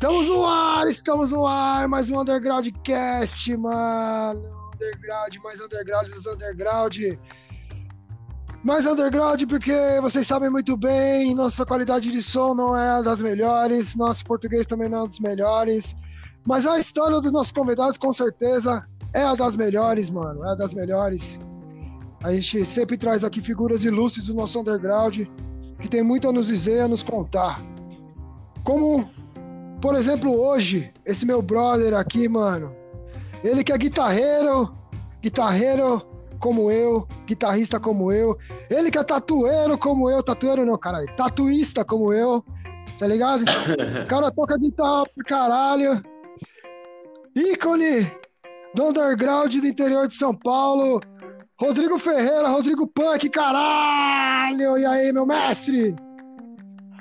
Estamos no ar, estamos no ar, mais um Underground Cast, mano. Underground, mais Underground dos Underground. Mais Underground porque vocês sabem muito bem, nossa qualidade de som não é das melhores, nosso português também não é dos melhores. Mas a história dos nossos convidados, com certeza, é a das melhores, mano. É a das melhores. A gente sempre traz aqui figuras ilustres do nosso underground que tem muito a nos dizer, a nos contar. Como por exemplo, hoje, esse meu brother aqui, mano, ele que é guitarreiro, guitarreiro como eu, guitarrista como eu, ele que é tatueiro como eu, tatueiro não, caralho, tatuista como eu, tá ligado? O cara toca guitarra pra caralho. Ícone do underground do interior de São Paulo, Rodrigo Ferreira, Rodrigo Punk, caralho! E aí, meu mestre?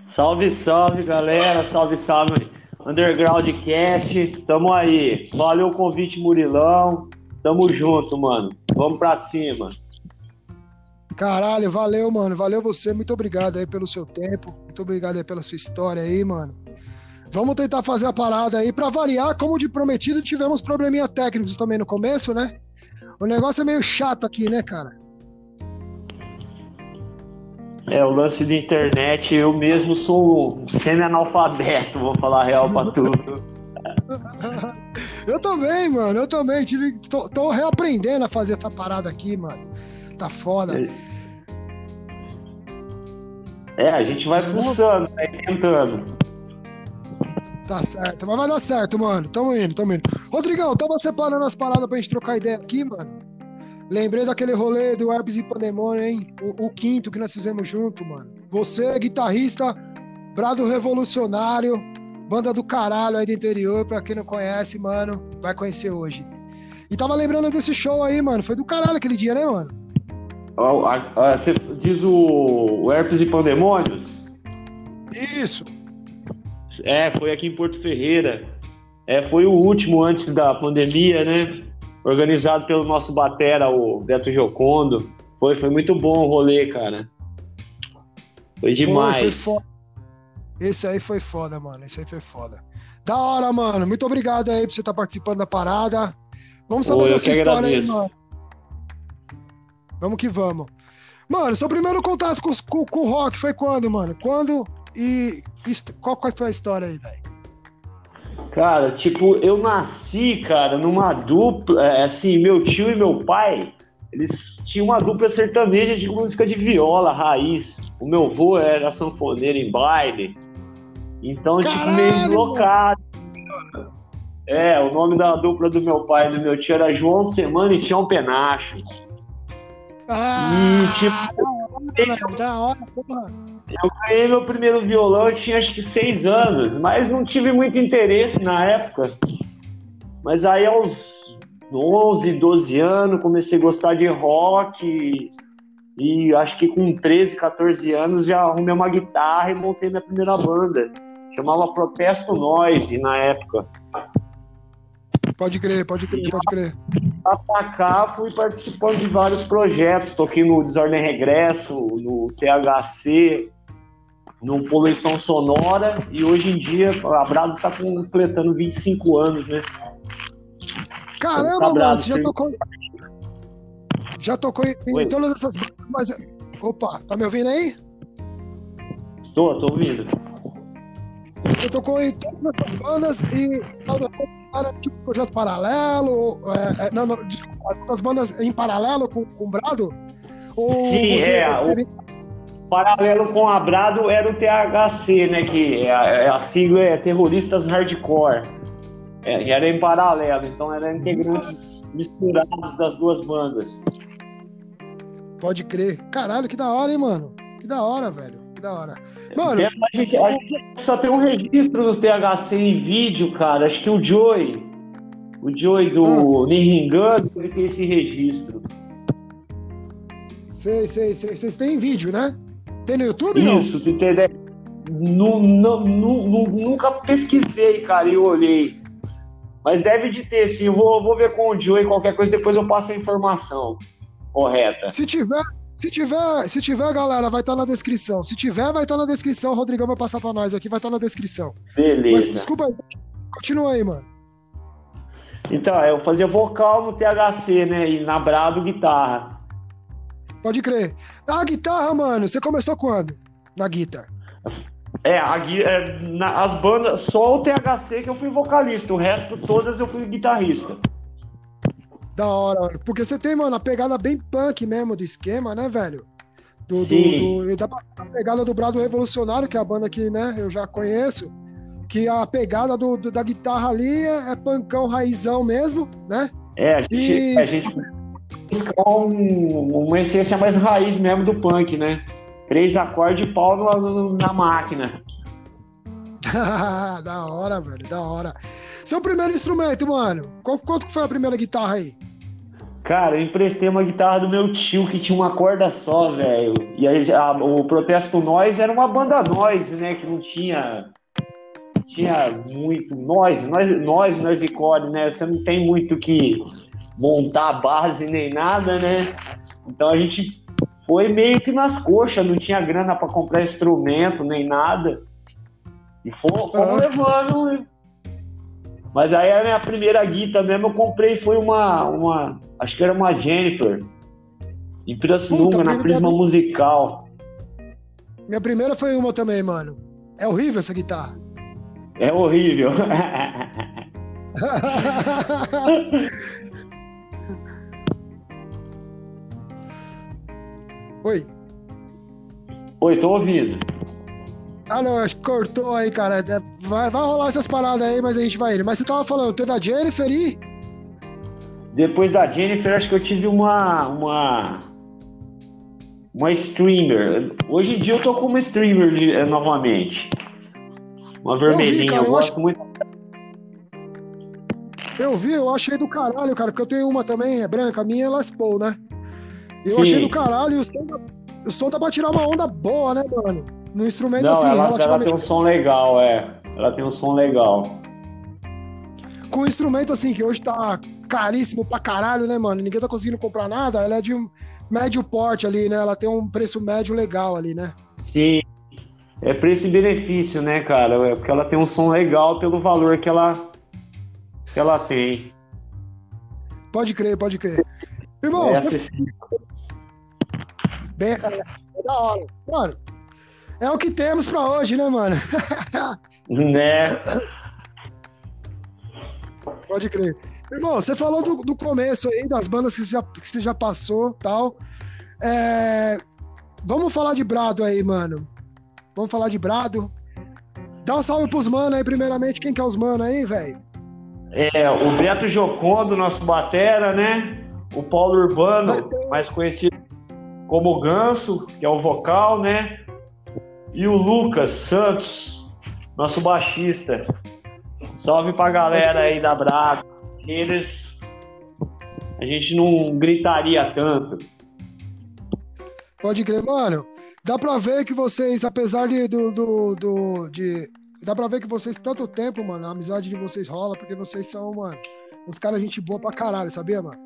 Salve, salve, galera. Salve, salve. Underground Cast, tamo aí. Valeu o convite, Murilão. Tamo junto, mano. Vamos pra cima. Caralho, valeu, mano. Valeu você. Muito obrigado aí pelo seu tempo. Muito obrigado aí pela sua história aí, mano. Vamos tentar fazer a parada aí. Pra variar, como de prometido, tivemos probleminha técnicos também no começo, né? O negócio é meio chato aqui, né, cara? É, o lance da internet, eu mesmo sou semi-analfabeto, vou falar real pra tudo. eu também, mano, eu também. Tive, tô, tô, reaprendendo a fazer essa parada aqui, mano. Tá foda. É, a gente vai pulsando, vai tentando. Tá certo, mas vai dar certo, mano. Tamo indo, tamo indo. Rodrigão, tava separando as paradas pra gente trocar ideia aqui, mano. Lembrei daquele rolê do Herpes e Pandemônio, hein? O, o, quinto que nós fizemos junto, mano. Você, guitarrista, Brado Revolucionário, banda do caralho aí do interior, pra quem não conhece, mano, vai conhecer hoje. E tava lembrando desse show aí, mano. Foi do caralho aquele dia, né, mano? Você diz o, o Herpes e Pandemônios? Isso. É, foi aqui em Porto Ferreira. É, foi o último antes da pandemia, né? Organizado pelo nosso batera, o Beto Jocondo. Foi, foi muito bom o rolê, cara. Foi demais. Pô, foi. Esse aí foi foda, mano. Esse aí foi foda. Da hora, mano. Muito obrigado aí por você estar participando da parada. Vamos saber Pô, dessa história agradeço. aí, mano. Vamos que vamos. Mano, seu primeiro contato com, com, com o rock foi quando, mano? Quando e qual foi a história aí, velho? Cara, tipo, eu nasci, cara, numa dupla. É, assim, meu tio e meu pai, eles tinham uma dupla sertaneja de música de viola, raiz. O meu avô era sanfoneiro em baile. Então, Caralho, tipo, meio deslocado. É, o nome da dupla do meu pai e do meu tio era João Semana e Tião Penacho. Ah, e, tipo, da hora, porra. Eu ganhei meu primeiro violão, eu tinha acho que seis anos, mas não tive muito interesse na época. Mas aí aos 11, 12 anos comecei a gostar de rock e, e acho que com 13, 14 anos já arrumei uma guitarra e montei minha primeira banda. Chamava Protesto Noise na época. Pode crer, pode crer, pode crer. Pra cá fui participando de vários projetos, toquei no Desordem Regresso, no THC, no Poluição Sonora e hoje em dia a Brado está completando 25 anos, né? Caramba, tá mano, você já tocou. Já tocou em, todas essas mas Opa, tá me ouvindo aí? Tô, tô ouvindo. Você tocou em todas as bandas e era tipo projeto paralelo? É, é, não, não, desculpa, as bandas em paralelo com, com o Brado? Ou Sim, é. O paralelo com a Brado era o THC, né? Que é a, é a sigla é Terroristas Hardcore. É, era em paralelo, então eram integrantes misturados das duas bandas. Pode crer. Caralho, que da hora, hein, mano? Que da hora, velho. Que da hora. Mano, a gente, a gente só tem um registro do THC em vídeo, cara. Acho que o Joey, o Joey do ah. Nihingano, ele tem esse registro. Sei, sei, sei. Vocês têm vídeo, né? Tem no YouTube, Isso, não? tu tem ideia. Nunca pesquisei, cara, e olhei. Mas deve de ter, sim. Eu vou, vou ver com o Joey, qualquer coisa, depois eu passo a informação correta. Se tiver, se tiver, se tiver, galera, vai estar tá na descrição. Se tiver, vai estar tá na descrição. O Rodrigão vai passar para nós aqui, vai estar tá na descrição. Beleza. Mas, desculpa aí. Continua aí, mano. Então, eu fazia vocal no THC, né? E na Brado, guitarra. Pode crer. A guitarra, mano, você começou quando? Na guitarra? É, a, é, na, as bandas, só o THC que eu fui vocalista, o resto todas eu fui guitarrista. Da hora, porque você tem, mano, a pegada bem punk mesmo do esquema, né, velho? Do, Sim. Do, do, da pegada do Brado Revolucionário, que é a banda que, né, eu já conheço. Que a pegada do, do da guitarra ali é, é pancão raizão mesmo, né? É, a gente, e... a gente busca um, uma essência mais raiz mesmo do punk, né? Três acordes e pau no, na máquina. da hora, velho, da hora. Seu primeiro instrumento, mano? Qual, quanto foi a primeira guitarra aí? Cara, eu emprestei uma guitarra do meu tio que tinha uma corda só, velho. E aí, a, o Protesto Nós era uma banda noise, né? Que não tinha. Tinha muito. Nós, nós, nós, nós e core, né? Você não tem muito que montar a base nem nada, né? Então a gente foi meio que nas coxas, não tinha grana para comprar instrumento nem nada. E fomos, fomos ah. levando mas aí a minha primeira guita mesmo eu comprei foi uma, uma acho que era uma Jennifer, em Pirassununga, na Prisma Musical. Minha primeira foi uma também, mano. É horrível essa guitarra. É horrível. Oi. Oi, tô ouvindo. Ah, não, acho que cortou aí, cara. É, vai, vai rolar essas paradas aí, mas a gente vai indo. Mas você tava falando, teve a Jennifer e. Depois da Jennifer, acho que eu tive uma. Uma, uma streamer. Hoje em dia eu tô com uma streamer eh, novamente. Uma vermelhinha, eu, vi, cara, eu, eu gosto acho... muito. Eu vi, eu achei do caralho, cara, porque eu tenho uma também, é branca, a minha é Les Paul, né? Eu Sim. achei do caralho e o som, o som dá pra tirar uma onda boa, né, mano? No instrumento Não, assim, ela, ela tem um som legal, é. Ela tem um som legal. Com o instrumento assim, que hoje tá caríssimo pra caralho, né, mano? Ninguém tá conseguindo comprar nada. Ela é de um médio porte ali, né? Ela tem um preço médio legal ali, né? Sim. É preço e benefício, né, cara? É porque ela tem um som legal pelo valor que ela, que ela tem. Pode crer, pode crer. Irmão, é você... Bem, é, é da hora. Mano, é o que temos pra hoje, né, mano? né? Pode crer. Irmão, você falou do, do começo aí, das bandas que você já, que você já passou tal. É... Vamos falar de Brado aí, mano. Vamos falar de Brado. Dá um salve pros manos aí, primeiramente. Quem que é os manos aí, velho? É, o Beto Jocondo, nosso batera, né? O Paulo Urbano, mais conhecido como Ganso, que é o vocal, né? E o Lucas Santos, nosso baixista. Salve pra galera aí da Brava. Eles. A gente não gritaria tanto. Pode crer, mano. Dá pra ver que vocês, apesar de, do, do, do, de. Dá pra ver que vocês, tanto tempo, mano, a amizade de vocês rola, porque vocês são, mano, uns caras gente boa pra caralho, sabia, mano?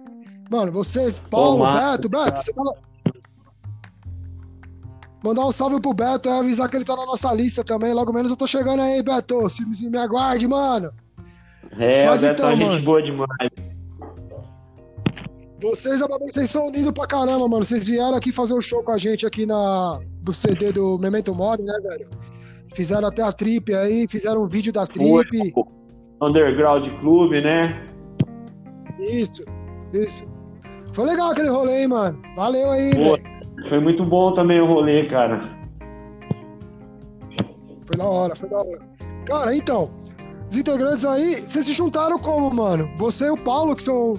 Mano, vocês, Paulo, Beto, Beto, você fala. Mandar um salve pro Beto e avisar que ele tá na nossa lista também. Logo menos eu tô chegando aí, Beto. Se, se me aguarde, mano. É, Mas o Beto então, é gente mano, boa demais. Vocês, vocês são unidos pra caramba, mano. Vocês vieram aqui fazer um show com a gente aqui na, do CD do Memento Mori, né, velho? Fizeram até a trip aí, fizeram um vídeo da trip. Foi Underground Clube, né? Isso, isso. Foi legal aquele rolê, hein, mano. Valeu aí, Foi. velho. Foi muito bom também o rolê, cara. Foi da hora, foi da hora. Cara, então, os integrantes aí, vocês se juntaram como, mano? Você e o Paulo, que são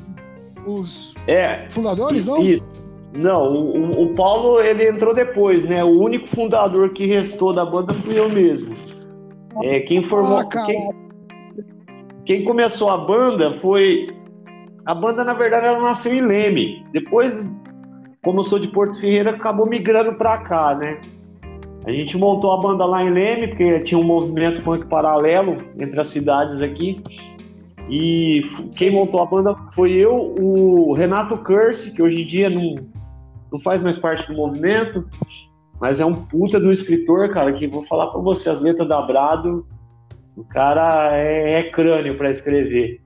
os É, fundadores, não? Isso. Não, o, o- Paulo ele entrou depois, né? O único fundador que restou da banda fui eu mesmo. É, quem formou, Ah, quem, quem começou a banda foi a banda na verdade ela nasceu em Leme. Depois, como eu sou de Porto Ferreira, acabou migrando pra cá, né? A gente montou a banda lá em Leme porque tinha um movimento punk paralelo entre as cidades aqui. E quem montou a banda foi eu, o Renato Curse, que hoje em dia não, não faz mais parte do movimento, mas é um puta do escritor, cara, que vou falar pra você, as letras da Brado, o cara é, é crânio pra escrever.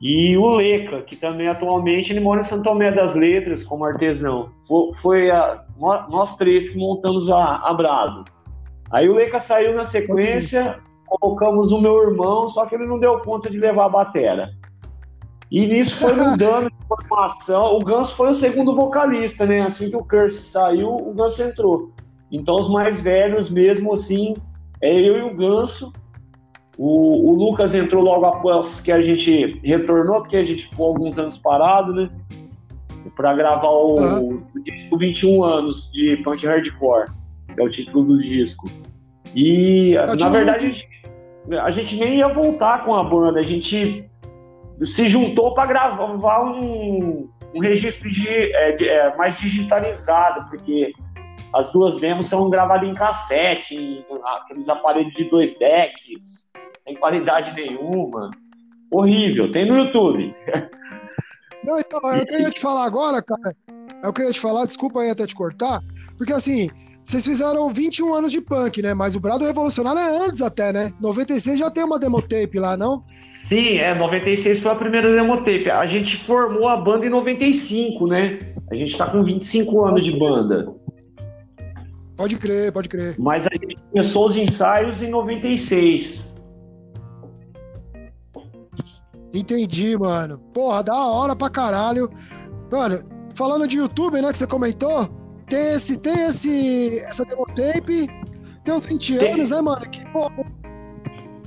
E o Leca, que também atualmente ele mora em Santo Tomé das Letras como artesão. Fo- Foi a- nó- nós três que montamos a, a Brado. Aí o Leca saiu na sequência, colocamos o meu irmão, só que ele não deu conta de levar a batera. E nisso foi mudando de formação. O Ganso foi o segundo vocalista, né? Assim que o Curse saiu, o Ganso entrou. Então os mais velhos mesmo assim, é eu e o Ganso. O, o Lucas entrou logo após que a gente retornou, porque a gente ficou alguns anos parado, né? Pra gravar o, Aham. o disco 21 anos de punk hardcore, que é o título do disco. E, Eu na verdade, a gente, a gente nem ia voltar com a banda, a gente se juntou para gravar um, um registro de, é, de- é, mais digitalizado, porque as duas demos são gravadas em cassete, em aqueles aparelhos de dois decks, sem qualidade nenhuma. Horrível, tem no YouTube. Não, então, é o que eu ia te falar agora, cara. É o que eu ia te falar, desculpa aí até te cortar. Porque assim, vocês fizeram 21 anos de punk, né? Mas o Brado Revolucionário é antes até, né? 96 já tem uma demotape lá, não? Sim, é, 96 foi a primeira demotape. A gente formou a banda em 95, né? A gente tá com 25 anos de banda. Pode crer, pode crer. Mas a gente começou os ensaios em 96. Entendi, mano. Porra, da hora pra caralho. Mano, falando de YouTube, né, que você comentou, tem esse, tem esse, essa demotape, tem uns 20 Tem. anos, né, mano? Que, pô,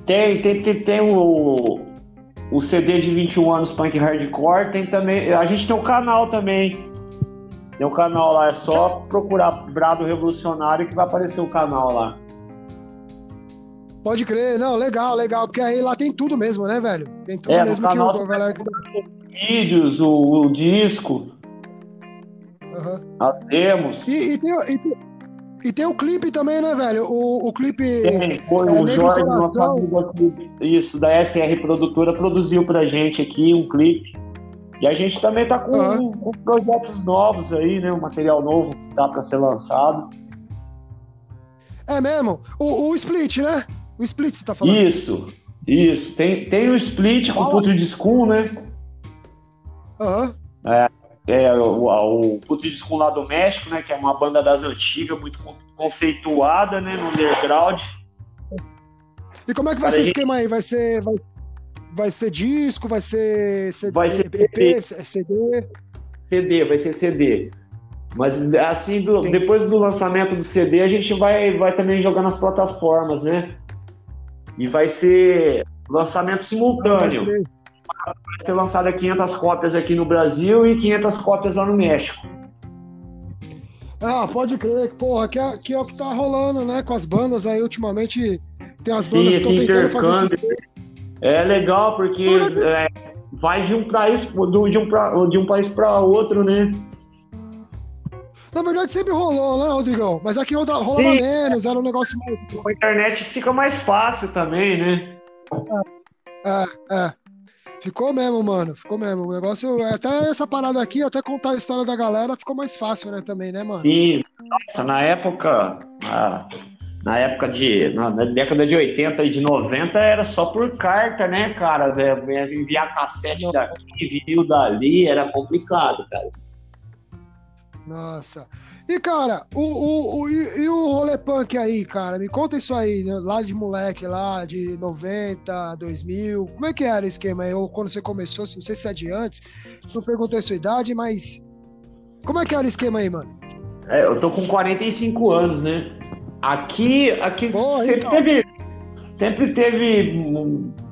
Tem, tem, tem, tem o, o CD de 21 anos Punk Hardcore, tem também. A gente tem o canal também. Tem o canal lá, é só procurar Brado Revolucionário que vai aparecer o canal lá. Pode crer. Não, legal, legal. Porque aí lá tem tudo mesmo, né, velho? Tem tudo É, mesmo que canal o, galera... Vídeos, o, o disco, Aham. as demos. E, e tem, e, tem, e tem o clipe também, né, velho? O, o clipe. Tem, foi É, o Jorge, nosso amigo aqui, isso, da SR Produtora, produziu pra gente aqui um clipe. E a gente também tá com, Aham. com projetos novos aí, né? Um material novo que tá pra ser lançado. É mesmo? O, o Split, né? O Split você tá falando. Isso, isso. Tem, tem o Split com o. Putrid School, né? Aham. É, o, o Putrid School lá do México, né? Que é uma banda das antigas, muito con- conceituada, né? No underground. E como é que vai Cara, ser o esquema aí? Vai ser, vai, vai ser disco? Vai ser, CD, Vai ser EP, EP. CD? CD, vai ser CD. Mas assim, do- depois do lançamento do CD, a gente vai, vai também jogar nas plataformas, né? E vai ser lançamento simultâneo. Vai ser lançado 500 cópias aqui no Brasil e 500 cópias lá no México. Ah, pode crer. Porra, que é, que é o que tá rolando, né? Com as bandas aí, ultimamente. Tem as Sim, bandas que estão tentando fazer sucesso. É legal porque é, vai de um, país, do- de, um pra, de um país para outro, né? Na verdade, sempre rolou, né, Rodrigão? Mas aqui rola- rolava Sim. menos, era um negócio mais. Com a internet fica mais fácil também, né? É, é. Ficou mesmo, mano. Ficou mesmo. O negócio. Até essa parada aqui, até contar a história da galera, ficou mais fácil, né, também, né, mano? Sim, nossa, na época, há na época de. Na, na, década de 80 e de 90 era só por carta, né, cara? Enviar cassete Não. daqui, vinil dali, era complicado, cara. Nossa. E, cara, o, o, o, e, e o rolê punk aí, cara? Me conta isso aí, né? lá de moleque, lá de 90, 2000. Como é que era o esquema aí? Ou quando você começou, não sei se é de antes, não perguntei a sua idade, mas. Como é que era o esquema aí, mano? É, eu tô com 45 anos, né? Aqui, aqui sempre então. teve. Sempre teve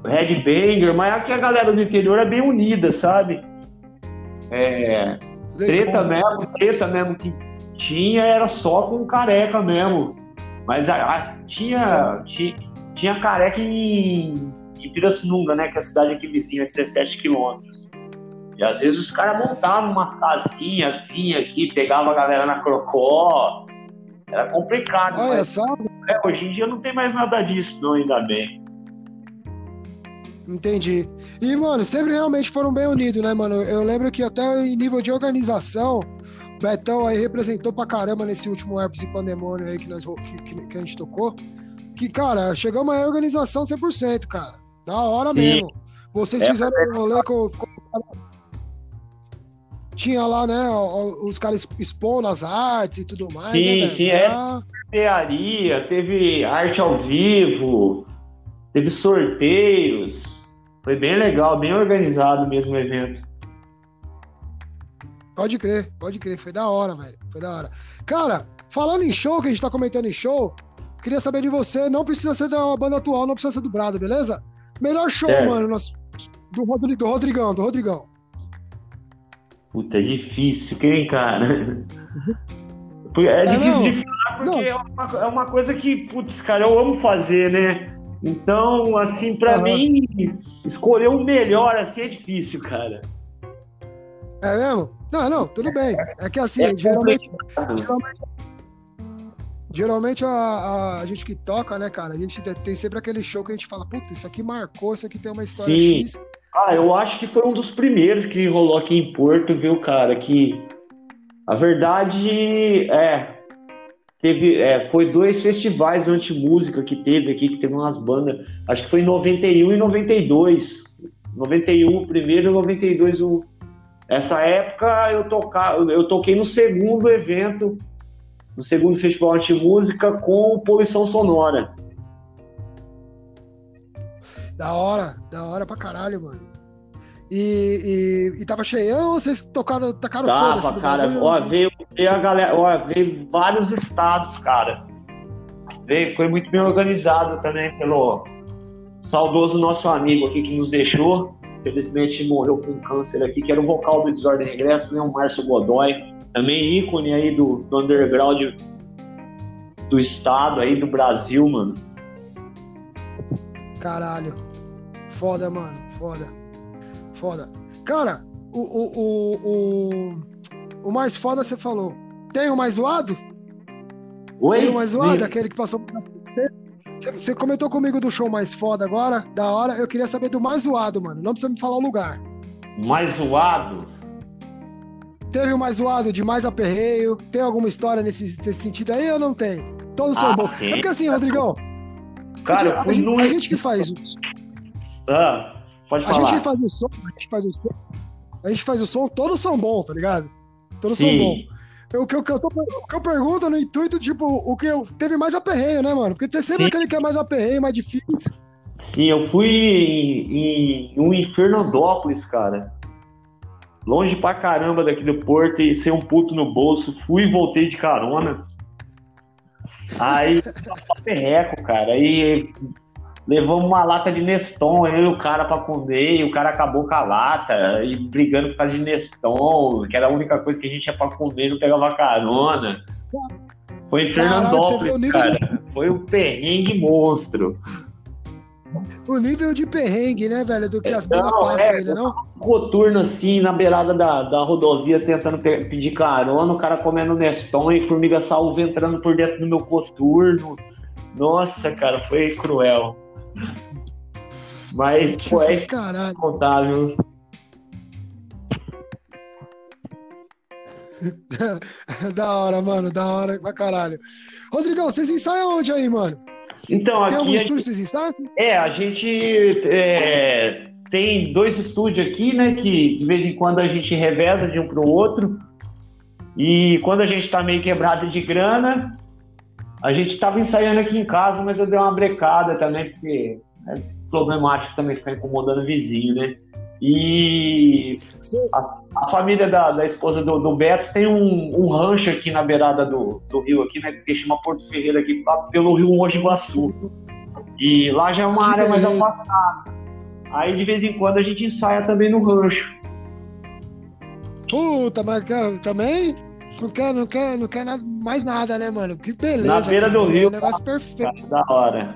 headbanger, mas aqui a galera do interior é bem unida, sabe? É, treta mesmo, treta mesmo que tinha era só com careca mesmo. Mas a, a, tinha, tinha, tinha, careca em, em Pirassununga, né? Que é a cidade aqui vizinha, 17 quilômetros. E às vezes os caras montavam umas casinhas, vinha aqui, pegava a galera na crocó. Era complicado. Olha mas, só. É, hoje em dia não tem mais nada disso, não, ainda bem. Entendi. E, mano, sempre realmente foram bem unidos, né, mano? Eu lembro que até em nível de organização, o Betão aí representou pra caramba nesse último Herpes e Pandemônio aí que, nós, que, que, a gente tocou. Que, cara, chegamos a organização 100%, cara. Da hora Sim. mesmo. Vocês é, fizeram um rolê com, com tinha lá, né, os caras expondo as artes e tudo mais. Sim, né, sim, é. Tearia, teve arte ao vivo, teve sorteios. Foi bem legal, bem organizado mesmo o evento. Pode crer, pode crer, foi da hora, velho. Foi da hora. Cara, falando em show, que a gente tá comentando em show, queria saber de você, não precisa ser da banda atual, não precisa ser do Brado, beleza? Melhor show, é. mano, do, do Rodrigão, do Rodrigão. Puta, é difícil, quem, cara? É, é difícil não. de falar porque é uma, é uma, coisa que, putz, cara, eu amo fazer, né? Então, assim, para uhum. mim, escolher o melhor assim é difícil, cara. É mesmo? Não, não, tudo bem. É que assim, é geralmente, geralmente, geralmente a, a, gente que toca, né, cara, a gente tem sempre aquele show que a gente fala, puta, isso aqui marcou, isso aqui tem uma história Sim. X. Ah, eu acho que foi um dos primeiros que rolou aqui em Porto, viu, cara? Que a verdade é. Teve, é, foi dois festivais anti-música que teve aqui, que teve umas bandas. Acho que foi em 91 e 92. 91 o primeiro e 92 o. Essa época eu, toca, eu toquei no segundo evento, no segundo festival anti-música com poluição sonora. Da hora, da hora pra caralho, mano. E, e, e tava cheião ou vocês tocaram, tacaram Tava, foda cara. Ó, veio, veio a galera, ó, veio vários estados, cara. Veio, foi muito bem organizado também pelo saudoso nosso amigo aqui que nos deixou. Felizmente morreu com câncer aqui, que era o vocal do Desordem Regresso, né? O Márcio Godoy. Também ícone aí do, do underground do estado aí, do Brasil, mano. Caralho. Foda, mano. Foda. Foda. Cara, o, o, o, o, o mais foda você falou. Tem o mais zoado? Oi? Tem o mais zoado? Aquele que passou. Você comentou comigo do show mais foda agora, da hora. Eu queria saber do mais zoado, mano. Não precisa me falar o lugar. Mais zoado? Teve o mais zoado de mais aperreio? Tem alguma história nesse, nesse sentido aí ou não tem? Todos ah, são bons. É porque assim, Rodrigão. Cara, a, gente, a gente que faz ah, pode falar. A gente faz o som, a gente faz o som, a gente faz o som, todos são bons, tá ligado? Todos Sim. são bons. O que, eu, eu tô, o que eu pergunto no intuito, tipo, o que eu, teve mais aperreio, né, mano? Porque tem sempre Sim. aquele que é mais aperreio, mais difícil. Sim, eu fui em, em um Infernandópolis, cara. Longe pra caramba daqui do Porto e sem um puto no bolso. Fui e voltei de carona. Aí, perreco, cara. Aí levamos uma lata de Neston, eu e o cara para comer, e o cara acabou com a lata, e brigando por causa de Neston, que era a única coisa que a gente tinha para comer, não pegava carona. Foi em Fernandópolis, cara. De... Foi um perrengue monstro. O nível de perrengue, né, velho, do que as bandas passam é, ainda, não? Coturno assim, na beirada da, da rodovia, tentando pedir carona, o cara comendo Neston e formiga salva entrando por dentro do meu coturno. Nossa, cara, foi cruel. Mas, pô, é caralho. contável. da hora, mano, da hora pra caralho. Rodrigão, vocês ensaiam onde aí, mano? Então, Tem algum estúdio que vocês ensaiam? É, a gente é, tem dois estúdios aqui, né? Que de vez em quando a gente reveza de um para o outro. E quando a gente está meio quebrado de grana, a gente estava ensaiando aqui em casa, mas eu dei uma brecada também, porque é problemático também ficar incomodando o vizinho, né? E a, a família da, da esposa do, do Beto tem um, um rancho aqui na beirada do, do rio, aqui, né? Que chama Porto Ferreira, aqui pelo rio Mogi Guaçu. E lá já é uma Que área mais afastada. Aí de vez em quando a gente ensaia também no rancho. Puta, mas também não quer, não quer, não quer nada- mais nada, né, mano? Que beleza. Na beira do é rio, Um negócio perfeito. Da hora.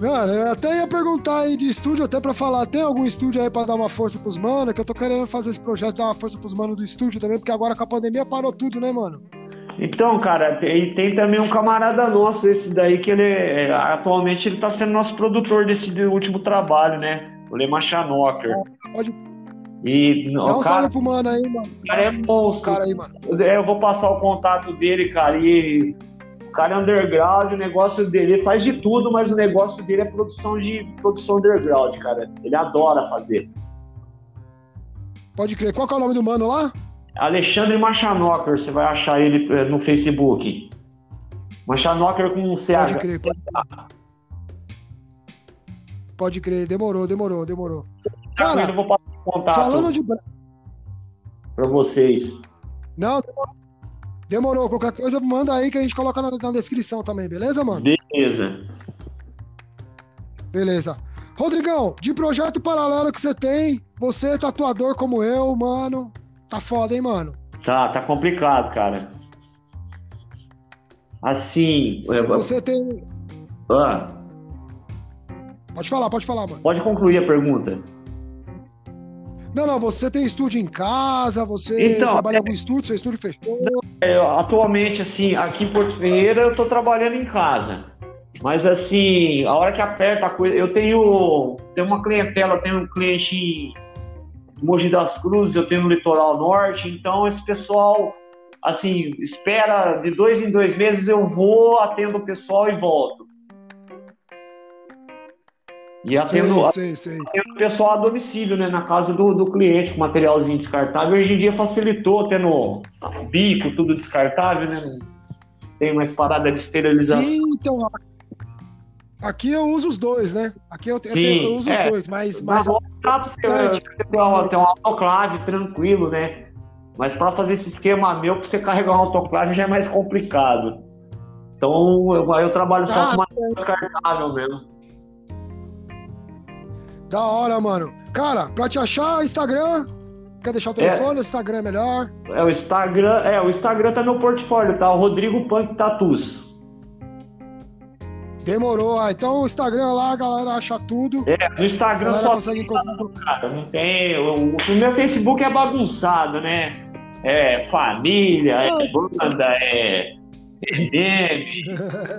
Mano, eu até ia perguntar aí de estúdio, até pra falar, tem algum estúdio aí pra dar uma força pros manos? Que eu tô querendo fazer esse projeto, dar uma força pros manos do estúdio também, porque agora com a pandemia parou tudo, né, mano? Então, cara, tem, tem também um camarada nosso, esse daí, que ele é, atualmente ele tá sendo nosso produtor desse de- último trabalho, né? O Lema Chanocker. Pode- E Dá um cara, salve pro mano aí, mano. o cara é monstro. cara aí, mano. Eu vou passar o contato dele, cara. E o cara é underground, o negócio dele ele faz de tudo, mas o negócio dele é produção de produção underground, cara. Ele adora fazer. Pode crer. Qual é o nome do mano lá? Alexandre Machanocker, você vai achar ele eh, no Facebook. Machanocker com um Pode CH. crer, pode Pode crer, demorou, demorou, demorou. Cara, Cara, eu vou passar contato falando de. pra vocês. Não, demorou. Demorou. Qualquer coisa, manda aí que a gente coloca na, na descrição também, beleza, mano? Beleza. Beleza. Rodrigão, de projeto paralelo que você tem, você, tatuador como eu, mano, tá foda, hein, mano? Tá, tá complicado, cara. Assim. Se eu- você tem. Ah, Pode falar, pode falar, mano. pode concluir a pergunta. Não, não, você tem estúdio em casa, você Então, trabalha é- algum estúdio, seu estúdio fechou. É, atualmente, assim, aqui em Porto Ferreira eu tô trabalhando em casa. Mas assim, a hora que aperta a coisa, eu tenho, tenho uma clientela, eu tenho um cliente em Mogi das Cruzes, eu tenho no litoral norte, então esse pessoal, assim, espera de dois em dois meses eu vou, atendo o pessoal e volto. E atendo, sei, sei. atendo o pessoal a domicílio, né, na casa do, do cliente, com materialzinho descartável. Hoje em dia facilitou, tendo bico, tudo descartável, né? Tem mais parada de esterilização. Sim, então. Aqui eu uso os dois, né? Aqui eu, eu, Sim, tenho- eu uso os é. dois, mas, Mas mas dá pra você ter uma, ter um autoclave tranquilo, né? Mas para fazer esse esquema meu, pra você carregar um autoclave já é mais complicado. Então eu, eu trabalho só Ah, com material descartável mesmo. Da hora, mano. Cara, pra te achar, Instagram. Quer deixar o telefone? O Instagram é melhor. É o Instagram, é, o Instagram tá no portfólio, tá? O Rodrigo Punk Tatus. Demorou. Ah, então o Instagram lá, a galera acha tudo. É, no Instagram só consegue encontrar. cara, não tem. O, o meu Facebook é bagunçado, né? É família, é banda, é meme.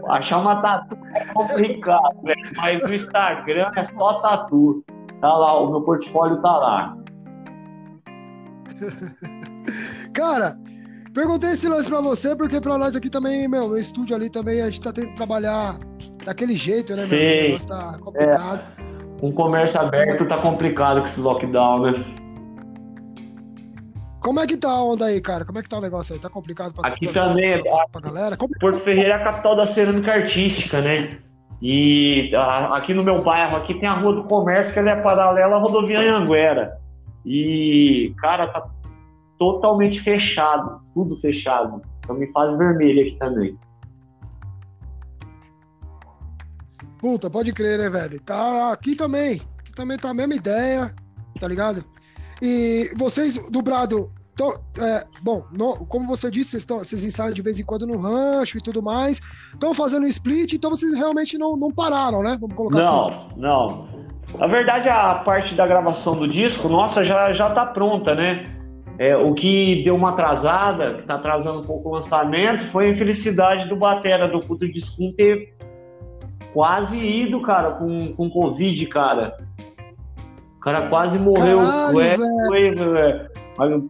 Achar uma tatu é complicado, né? Mas o Instagram é só tatu. Tá lá, o meu portfólio tá lá. Cara, perguntei esse lance pra você, porque pra nós aqui também, meu, meu estúdio ali também, a gente tá tendo que trabalhar daquele jeito, né, meu? Sim. O negócio tá complicado. Com o comércio aberto tá complicado com esse lockdown, né? Como é que tá a onda aí, cara? Como é que tá o negócio aí? Tá complicado pra, Aqui pra, também, pra, pra galera? Como- Porto Ferreira é a capital da cerâmica artística, né? E a- aqui no meu bairro, aqui tem a Rua do Comércio, que ela é paralela à rodovia Anhanguera. E, cara, tá totalmente fechado, tudo fechado. Então me faz vermelho aqui também. Puta, pode crer, né, velho? Tá aqui também. Aqui também tá a mesma ideia, tá ligado? E vocês do Brado, tô- é, bom, no- como você disse, vocês, tão- vocês ensaiam de vez em quando no rancho e tudo mais. Estão fazendo split, então vocês realmente não, não pararam, né? Vamos colocar assim. Não, não. Na verdade, a parte da gravação do disco, nossa, já, já tá pronta, né? É, o que deu uma atrasada, que tá atrasando um pouco o lançamento, foi a infelicidade do Batera do Puto Discum ter quase ido, cara, com, com Covid, cara. O cara quase morreu. Caralho, É, velho. foi, é, mas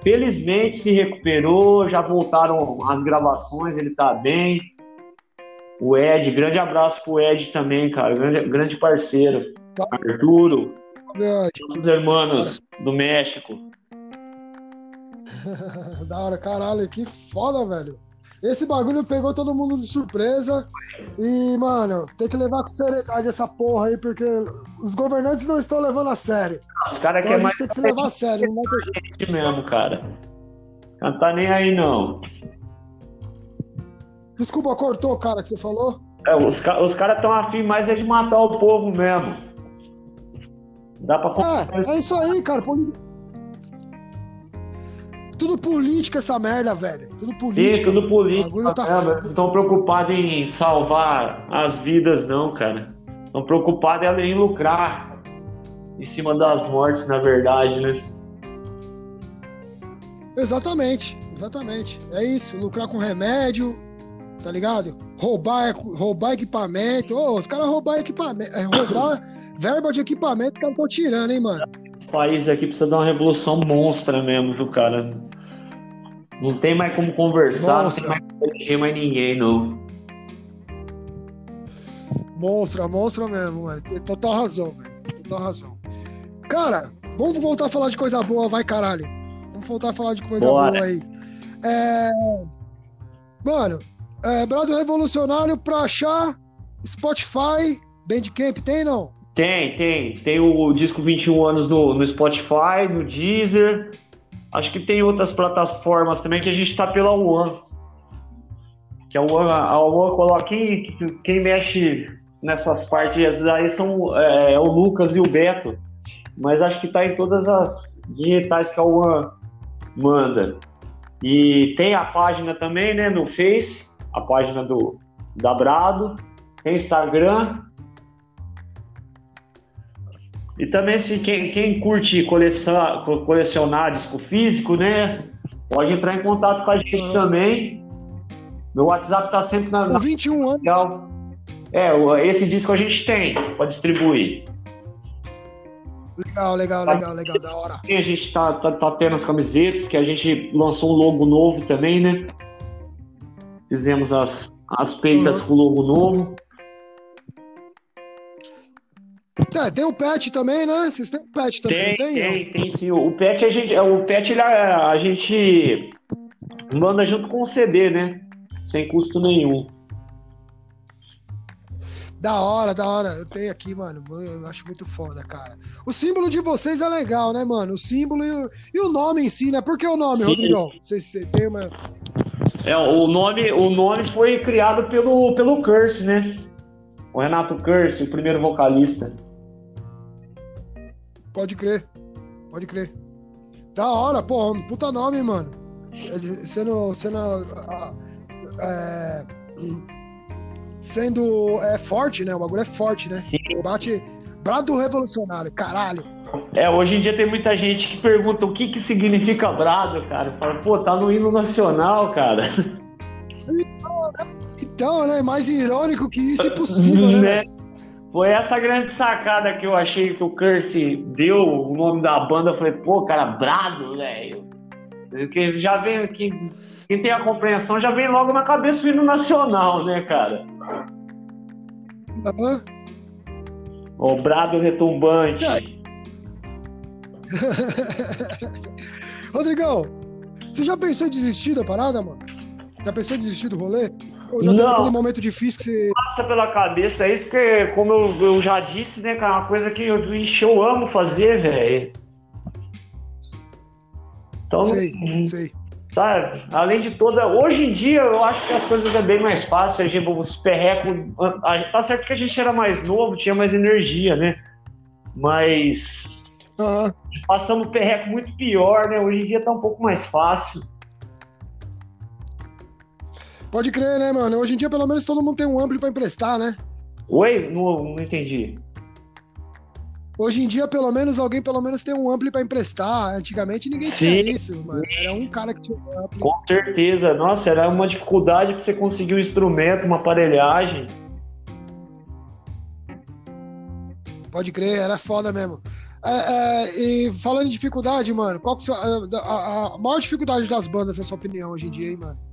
felizmente se recuperou, já voltaram as gravações, ele tá bem. O Ed, grande abraço pro Ed também, cara, grande, grande parceiro. Arturo, nossos irmãos do México. da hora, caralho, que foda, velho. Esse bagulho pegou todo mundo de surpresa. E, mano, tem que levar com seriedade essa porra aí, porque os governantes não estão levando a sério. Os caras Então querem gente mais tem que se levar a sério, não ter jeito. gente mesmo, cara. Não tá nem aí, não. Desculpa, cortou, cara, que você falou. É, os os caras estão afim mais é de matar o povo mesmo. Dá pra É, é isso aí, cara. poli- Tudo política essa merda, velho. Tudo Sim, política. tudo político. O bagulho tá não estão preocupados em salvar as vidas, não, cara. Estão preocupados em lucrar em cima das mortes, na verdade, né? Exatamente, exatamente. É isso, lucrar com remédio, tá ligado? Roubar, roubar equipamento. Ô, os caras roubar equipamento, é, roubar verba de equipamento, os caras estão tirando, hein, mano? O país aqui precisa dar uma revolução monstra mesmo, viu, cara? Não tem mais como conversar, Monstra. não tem mais como mais ninguém, não. Monstra, monstra mesmo, mano. Tem total razão, velho. Total razão. Cara, vamos voltar a falar de coisa boa, vai, caralho. Vamos voltar a falar de coisa Bora. boa aí. É... Mano, é, Brado Revolucionário pra achar Spotify, Bandcamp, tem não? Tem, tem. Tem o disco 21 anos no, no Spotify, no Deezer. Acho que tem outras plataformas também que a gente tá pela One. Que a One, a coloca. Quem, quem mexe nessas partes aí são é, o Lucas e o Beto. Mas acho que tá em todas as digitais que a One manda. E tem a página também, né, no Face, a página do da Brado. Tem Instagram, e também se quem, quem curte colecionar, co- colecionar disco físico, né? Pode entrar em contato com a gente Uhum. também. Meu WhatsApp tá sempre na, Com na 21 anos. legal. É, o- esse disco a gente tem para distribuir. Legal, legal, legal, legal, da hora. E a gente tá, tá, tá tendo as camisetas, que a gente lançou um logo novo também, né? Fizemos as, as peitas Uhum. com o logo novo. É, tem o pet também, né? Vocês têm o pet também, Tem, tem? tem, tem sim. O pet a gente, o pet ele, a, a gente manda junto com o CD, né? Sem custo nenhum. Da hora, da hora. Eu tenho aqui, mano. Eu acho muito foda, cara. O símbolo de vocês é legal, né, mano? O símbolo e o, e o nome em si, né? Por que o nome, Sim. Rodrigão? Você, você tem uma. É, o nome, o nome foi criado pelo, pelo Curse, né? O Renato Curse, o primeiro vocalista. Pode crer. Pode crer. Da hora, pô. um Puta nome, mano. Ele sendo. sendo ah, é, sendo é, forte, né? O bagulho é forte, né? Sim. Bate. Brado revolucionário, caralho. É, hoje em dia tem muita gente que pergunta o que que significa brado, cara. Fala, pô, tá no hino nacional, cara. Então, né? Mais irônico que isso, impossível, né? Né? Foi essa grande sacada que eu achei que o Curse deu o nome da banda. Eu falei, pô, cara, brado, velho. Porque já vem aqui. Quem tem a compreensão já vem logo na cabeça o hino nacional, né, cara? Aham. O brado retumbante. Rodrigão, você já pensou em desistir da parada, mano? Já pensou em desistir do rolê? Ou já teve Não. aquele momento difícil que você. Passa pela cabeça isso, porque, como eu, eu já disse, né, cara, é uma coisa que eu, ixi, eu amo fazer, velho. Então, Sei, sei. sabe, além de toda. Hoje em dia, eu acho que as coisas é bem mais fácil. A gente, os perrecos. Tá certo que a gente era mais novo, tinha mais energia, né? Mas. Aham. Passamos perreco muito pior, né? Hoje em dia tá um pouco mais fácil. Pode crer, né, mano? Hoje em dia, pelo menos, todo mundo tem um ampli pra emprestar, né? Oi? Não, não entendi. Hoje em dia, pelo menos, alguém pelo menos tem um ampli pra emprestar. Antigamente ninguém Sim. tinha isso, mano. Era um cara que tinha um ampli. Com certeza. Nossa, era uma dificuldade pra você conseguir um instrumento, uma aparelhagem. Pode crer, era foda mesmo. É, é, e falando em dificuldade, mano, qual que é a, a, a, maior dificuldade das bandas, na sua opinião, hoje em dia, hein, mano?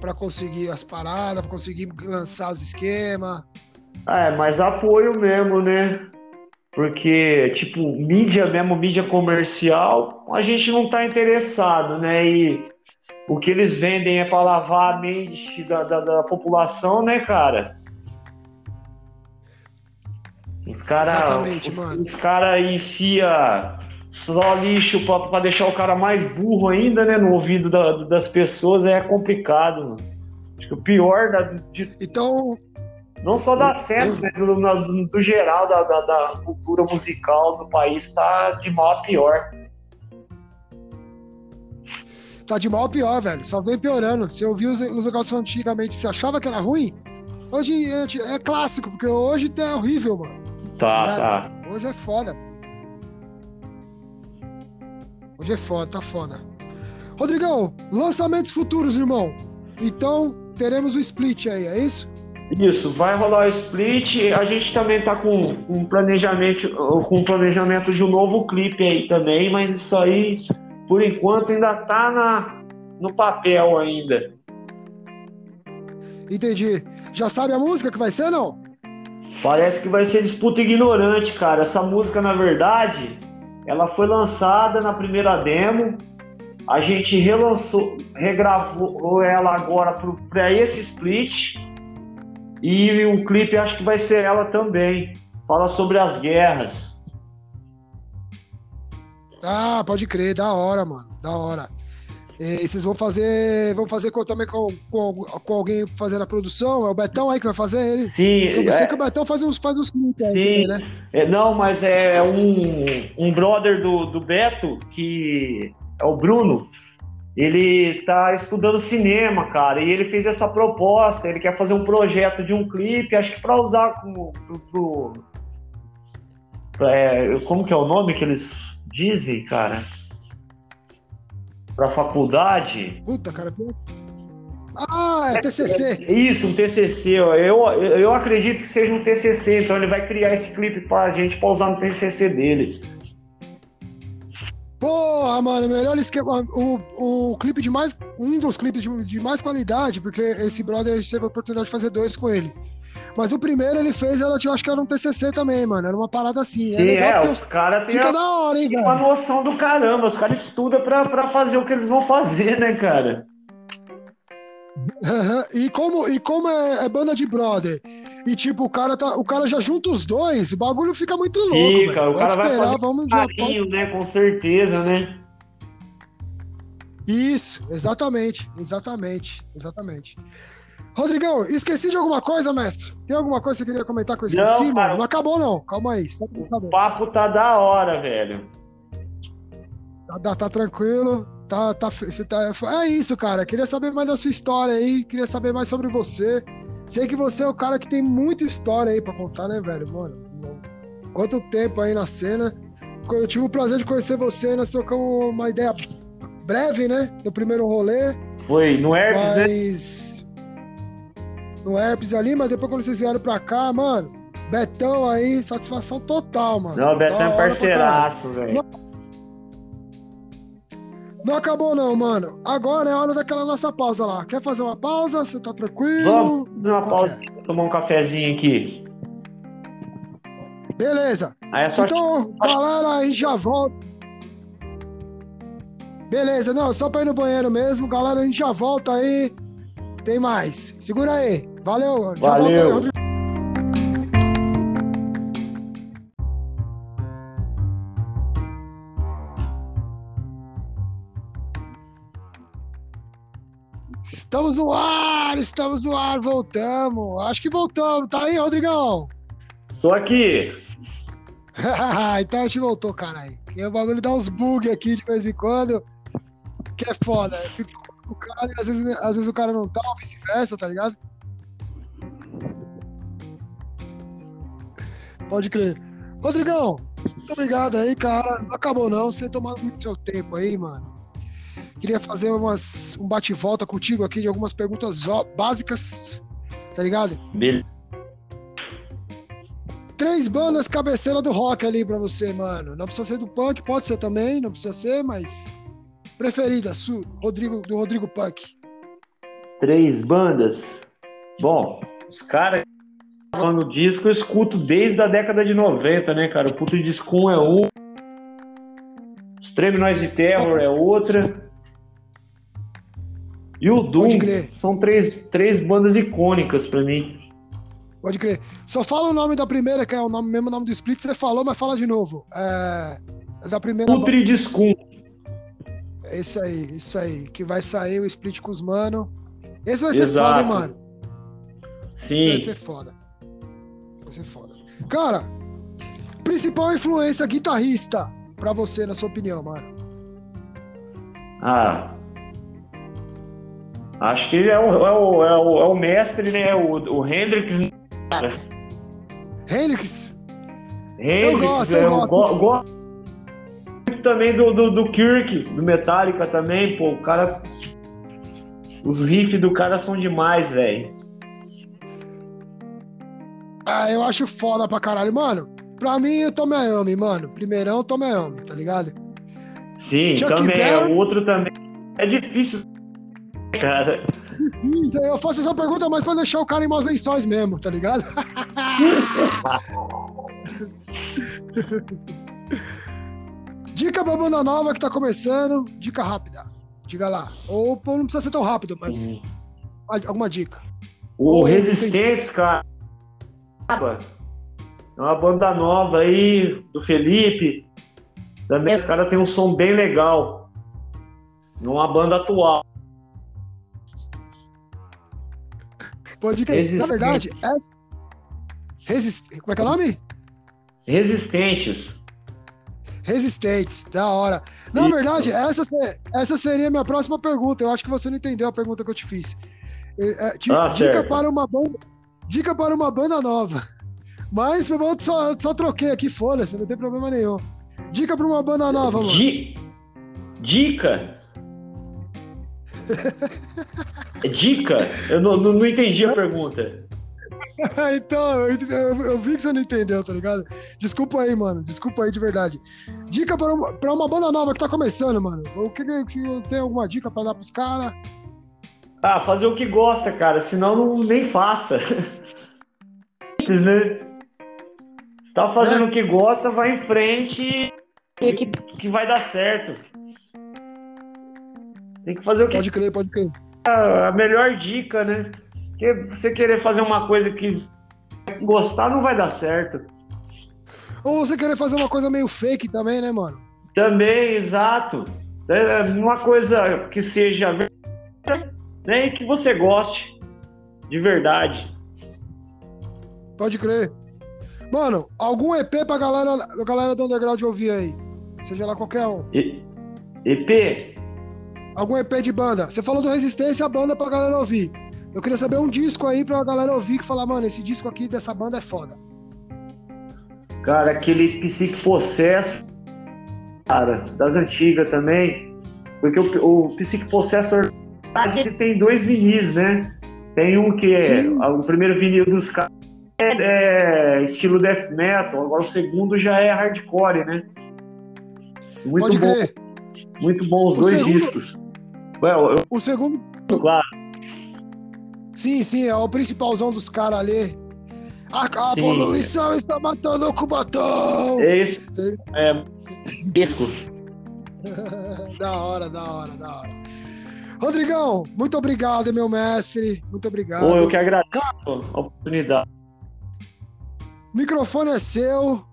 Pra conseguir as paradas, pra conseguir lançar os esquemas. É, mas apoio mesmo, né? Porque, tipo, mídia mesmo, mídia comercial, a gente não tá interessado, né? E o que eles vendem é para lavar a mente da, da, da população, né, cara? Os caras os, os cara enfia só lixo para deixar o cara mais burro ainda, né? No ouvido da, das pessoas é complicado, mano. Acho que o pior da, de, Então. Não só da cena, mas do, do geral da, da, da, cultura musical do país tá de mal a pior tá de mal a pior, velho. Só vem piorando. Você ouviu os, os negócios antigamente, você achava que era ruim? Hoje é, é clássico, porque hoje é horrível, mano. Tá, tá. Hoje é foda. Hoje é foda, tá foda. Rodrigão, lançamentos futuros, irmão. Então, teremos o split aí, é isso? Isso, vai rolar o split. A gente também tá com um planejamento, com um planejamento de um novo clipe aí também, mas isso aí por enquanto ainda tá na, no papel ainda. Entendi. Já sabe a música que vai ser, não? Parece que vai ser Disputa Ignorante, cara. Essa música, na verdade, ela foi lançada na primeira demo. A gente relançou, regravou ela agora para esse split. E o clipe acho que vai ser ela também. Fala sobre as guerras. Ah, pode crer, da hora, mano, da hora. E vocês vão fazer, vão fazer com, também com, com, com, alguém fazendo a produção? É o Betão aí que vai fazer ele? Sim. Eu sei é... que o Betão faz uns, faz uns clipes Sim. Aí, né? É, não, mas é um, um brother do, do Beto, que é o Bruno, ele tá estudando cinema, cara, e ele fez essa proposta, ele quer fazer um projeto de um clipe, acho que para usar como pro, pro, é, como que é o nome que eles Dizem, cara, para faculdade. Puta, cara. Ah, é TCC. É, isso, um TCC. Eu, eu acredito que seja um TCC, então ele vai criar esse clipe pra gente pra usar no TCC dele. Porra, mano, melhor esquema. O, o clipe de mais. Um dos clipes de, de mais qualidade, porque esse brother teve a oportunidade de fazer dois com ele. Mas o primeiro ele fez, eu acho que era um TCC também, mano. Era uma parada assim. Sim, é, é os caras têm uma noção do caramba. Os caras estudam pra, pra fazer o que eles vão fazer, né, cara? Uhum. E como, e como é, é, banda de brother, e tipo, o cara, tá, o cara já junta os dois, o bagulho fica muito louco. Fica, o cara vai esperar, vamos carinho, já... né? Com certeza, né? Isso, exatamente, exatamente, exatamente. Rodrigão, esqueci de alguma coisa, mestre? Tem alguma coisa que você queria comentar que eu esqueci, não, mano? Não acabou, não. Calma aí. o papo tá da hora, velho. Tá, tá tranquilo. Tá, tá, tá, é isso, cara. Queria saber mais da sua história aí. Queria saber mais sobre você. Sei que você é o cara que tem muita história aí pra contar, né, velho? Mano, quanto tempo aí na cena. Eu tive o prazer de conhecer você. Nós trocamos uma ideia breve, né? No primeiro rolê. Foi no Herpes, né? mas... né? No Herpes ali, mas depois quando vocês vieram pra cá, mano, Betão aí, satisfação total, mano. Não, Betão é parceiraço, velho. Não... não acabou não, mano. Agora é hora daquela nossa pausa lá. Quer fazer uma pausa? Você tá tranquilo? Vamos fazer uma pausa, é? tomar um cafezinho aqui. Beleza. É então, galera, a gente já volta. Beleza, não, só pra ir no banheiro mesmo. Galera, a gente já volta aí. Tem mais. Segura aí. Valeu. Já Valeu. Aí, Estamos no ar, estamos no ar, voltamos. Acho que voltamos. Tá aí, Rodrigão? Tô aqui. então a gente voltou, caralho. E o bagulho dá uns bugs aqui de vez em quando, que é foda. Fica o cara e às vezes, às vezes o cara não tá, vice-versa, tá ligado? Pode crer. Rodrigão, muito obrigado aí, cara. Não acabou não, você tomando muito seu tempo aí, mano. Queria fazer umas, um bate-volta contigo aqui de algumas perguntas básicas, tá ligado? Beleza. três bandas cabeceira do rock ali pra você, mano. Não precisa ser do punk, pode ser também, não precisa ser, mas. Preferida, su, Rodrigo, do Rodrigo Punk. Três bandas. Bom, os caras no disco eu escuto desde a década de 90, né, cara? O Puto Disco é um. Extreme Noise Terror é outra. E o Doom são três, três bandas icônicas para mim. Pode crer. Só fala o nome da primeira, que é o nome, mesmo nome do Split, você falou, mas fala de novo. É, é da primeira. Putridiscum. É isso aí, isso aí. Que vai sair o Split com os mano. Esse vai ser Exato. foda, hein, mano? Sim. Esse vai ser foda. Vai ser foda. Cara, principal influência guitarrista pra você, na sua opinião, mano? Ah. Acho que é o, é o, é o, é o mestre, né? O, o Hendrix cara. Hendrix? Hendrix, eu gosto, eu, eu gosto. gosto também do, do, do, Kirk, do Metallica também, pô, o cara... Os riffs do cara são demais, velho. Ah, eu acho foda pra caralho. Mano, pra mim, o Tom Iommi, mano. Primeirão, Tom Iommi, tá ligado? Sim, Chuck também. Berry... O outro também. É difícil, cara. Eu faço essa pergunta mais pra deixar o cara em maus lençóis mesmo, tá ligado? dica pra banda nova que tá começando, dica rápida. Diga lá. Ou não precisa ser tão rápido, mas uhum. alguma dica. O Resistentes, cara. É uma banda nova aí, do Felipe. Também os caras têm um som bem legal. Não é uma banda atual. Pode crer. Na verdade, essa... Resist... como é que é o nome? Resistentes. Resistentes, da hora. Na Isso. verdade, essa, essa seria a minha próxima pergunta. Eu acho que você não entendeu a pergunta que eu te fiz. É, é ah, dica para uma banda. Dica para uma banda nova. Mas eu só, só troquei aqui, foda-se, não tem problema nenhum. Dica para uma banda nova, mano. Dica? Dica? Eu não, não, não entendi a pergunta. então, eu, eu, eu, vi que você não entendeu, tá ligado? Desculpa aí, mano. Desculpa aí de verdade. Dica pra uma, pra uma banda nova que tá começando, mano. O que, que tem alguma dica pra dar pros caras? Ah, fazer o que gosta, cara. Senão não, nem faça. Simples, né? Se tá fazendo é. o que gosta, vai em frente e que, que vai dar certo. Tem que fazer o que. Pode crer, pode crer. A melhor dica, né? Porque você querer fazer uma coisa que gostar não vai dar certo. Ou você querer fazer uma coisa meio fake também, né, mano? Também, exato. É uma coisa que seja né, e que você goste de verdade. Pode crer. Mano, algum EP pra galera, galera do underground ouvir aí? Seja lá qualquer um. E, EP? Algum EP de banda. Você falou do Resistência, a banda pra galera ouvir. Eu queria saber um disco aí pra galera ouvir que falar, mano, esse disco aqui dessa banda é foda. Cara, aquele Psique Possesso, cara, das antigas também. Porque o, o Psique Possessor ele tem dois vinis, né? Tem um que é Sim. o primeiro vinil dos caras é, é, estilo death metal, agora o segundo já é hardcore, né? Muito Pode bom. Crer. Muito bom os o dois segundo... discos. Well, eu... O segundo. Claro. Sim, sim, é o principalzão dos caras ali. A, a poluição está matando o Cubatão! É isso. É. Disco. da hora, da hora, da hora. Rodrigão, muito obrigado, meu mestre. Muito obrigado. Pô, eu que agradeço a oportunidade. O microfone é seu,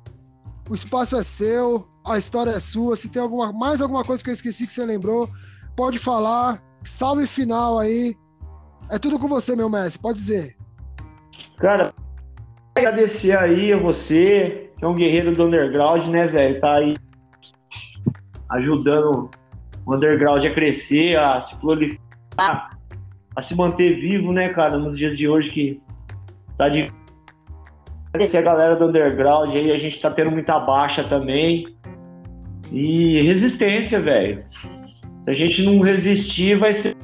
o espaço é seu, a história é sua. Se tem alguma, mais alguma coisa que eu esqueci que você lembrou, pode falar. Salve final aí. É tudo com você, meu mestre, pode dizer. Cara, agradecer aí a você, que é um guerreiro do underground, né, velho? Tá aí ajudando o underground a crescer, a se proliferar, a se manter vivo, né, cara, nos dias de hoje que tá de agradecer a galera do underground aí, a gente tá tendo muita baixa também. E resistência, velho. Se a gente não resistir, vai ser.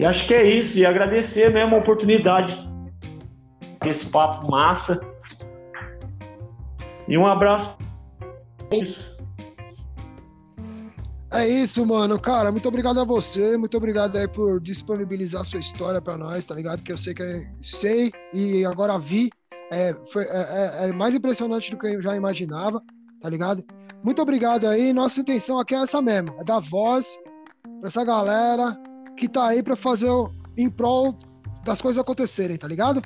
E acho que é isso. E agradecer mesmo a oportunidade desse papo massa. E um abraço. É isso. É isso, mano. Cara, muito obrigado a você. Muito obrigado aí por disponibilizar sua história para nós, tá ligado? Que eu sei que é, sei e agora vi. É, foi, é, é, é, mais impressionante do que eu já imaginava, tá ligado? Muito obrigado aí. Nossa intenção aqui é essa mesmo: é dar voz pra essa galera que tá aí para fazer o, em prol das coisas acontecerem, tá ligado?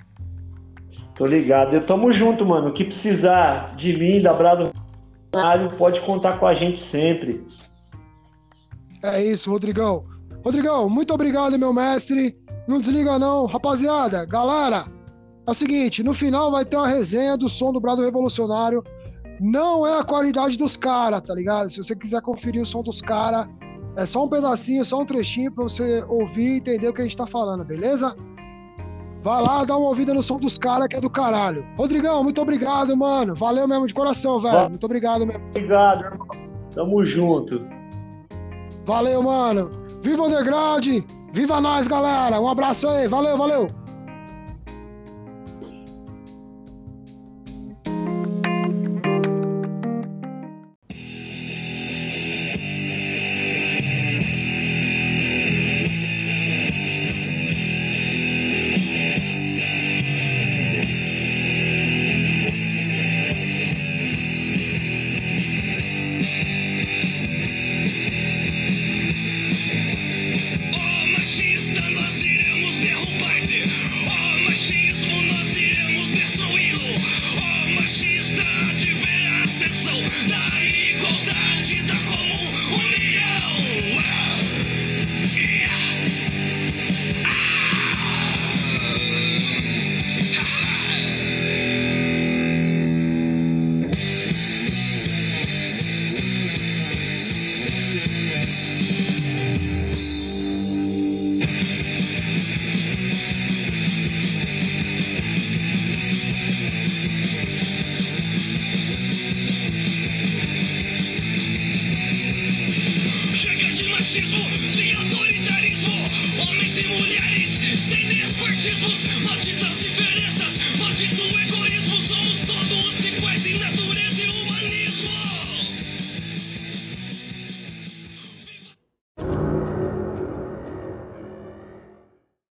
Tô ligado. Eu tamo junto, mano. O que precisar de mim, da Brado pode contar com a gente sempre. É isso, Rodrigão. Rodrigão, muito obrigado, meu mestre. Não desliga não, rapaziada. Galera, é o seguinte, no final vai ter uma resenha do som do Brado Revolucionário. Não é a qualidade dos caras, tá ligado? Se você quiser conferir o som dos caras, é só um pedacinho, só um trechinho pra você ouvir e entender o que a gente tá falando, beleza? Vai lá, dá uma ouvida no som dos caras que é do caralho. Rodrigão, muito obrigado, mano. Valeu mesmo de coração, velho. Muito obrigado mesmo. Obrigado, irmão. Tamo junto. Valeu, mano. Viva o Underground! Viva nós, galera! Um abraço aí. Valeu, valeu!